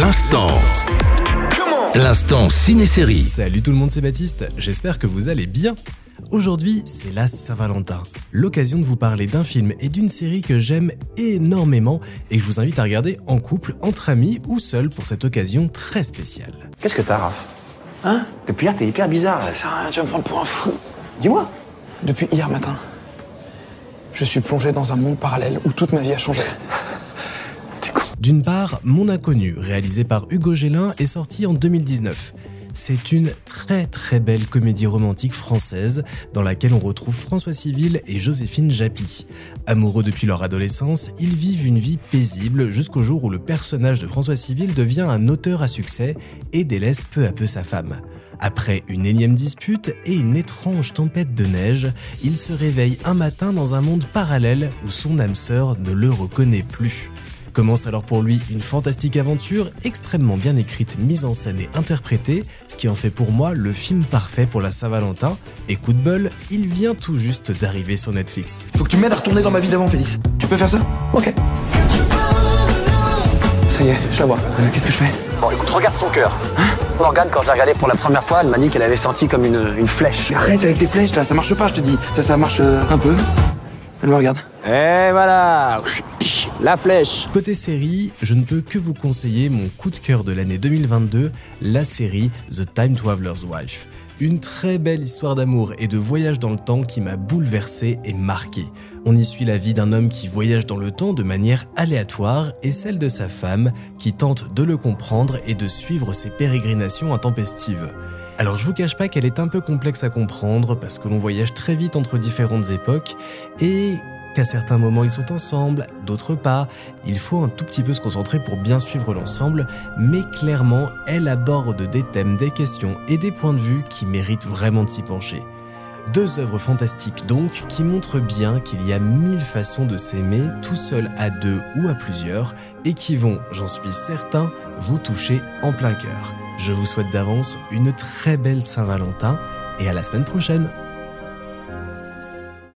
L'instant. L'instant ciné-série. Salut tout le monde, c'est Baptiste. J'espère que vous allez bien. Aujourd'hui, c'est la Saint-Valentin. L'occasion de vous parler d'un film et d'une série que j'aime énormément et que je vous invite à regarder en couple, entre amis ou seul pour cette occasion très spéciale. Qu'est-ce que t'as, Raph Hein Depuis hier, t'es hyper bizarre. Ça sert à rien, tu vas me prendre pour un fou. Dis-moi. Depuis hier matin, je suis plongé dans un monde parallèle où toute ma vie a changé. D'une part, Mon Inconnu, réalisé par Hugo Gélin, est sorti en 2019. C'est une très très belle comédie romantique française dans laquelle on retrouve François Civil et Joséphine Japy. Amoureux depuis leur adolescence, ils vivent une vie paisible jusqu'au jour où le personnage de François Civil devient un auteur à succès et délaisse peu à peu sa femme. Après une énième dispute et une étrange tempête de neige, il se réveille un matin dans un monde parallèle où son âme sœur ne le reconnaît plus. Commence alors pour lui une fantastique aventure extrêmement bien écrite, mise en scène et interprétée, ce qui en fait pour moi le film parfait pour la Saint-Valentin. Et coup de bol, il vient tout juste d'arriver sur Netflix. Faut que tu m'aides à retourner dans ma vie d'avant, Félix. Tu peux faire ça? Ok. Ça y est, je la vois. Euh, Qu'est-ce que je fais? Bon, écoute, regarde son cœur. Morgane, quand je l'ai regardé pour la première fois, elle m'a dit qu'elle avait senti comme une, une flèche. Mais Arrête avec tes flèches là, ça marche pas, je te dis. Ça, ça marche euh, un peu. Elle me regarde. Et voilà La flèche Côté série, je ne peux que vous conseiller mon coup de cœur de l'année 2022, la série The Time Traveler's Wife. Une très belle histoire d'amour et de voyage dans le temps qui m'a bouleversé et marqué. On y suit la vie d'un homme qui voyage dans le temps de manière aléatoire et celle de sa femme qui tente de le comprendre et de suivre ses pérégrinations intempestives. Alors je vous cache pas qu'elle est un peu complexe à comprendre parce que l'on voyage très vite entre différentes époques et qu'à certains moments ils sont ensemble, d'autres pas. Il faut un tout petit peu se concentrer pour bien suivre l'ensemble, mais clairement elle aborde des thèmes, des questions et des points de vue qui méritent vraiment de s'y pencher. Deux œuvres fantastiques donc qui montrent bien qu'il y a mille façons de s'aimer tout seul à deux ou à plusieurs et qui vont, j'en suis certain, vous toucher en plein cœur. Je vous souhaite d'avance une très belle Saint-Valentin et à la semaine prochaine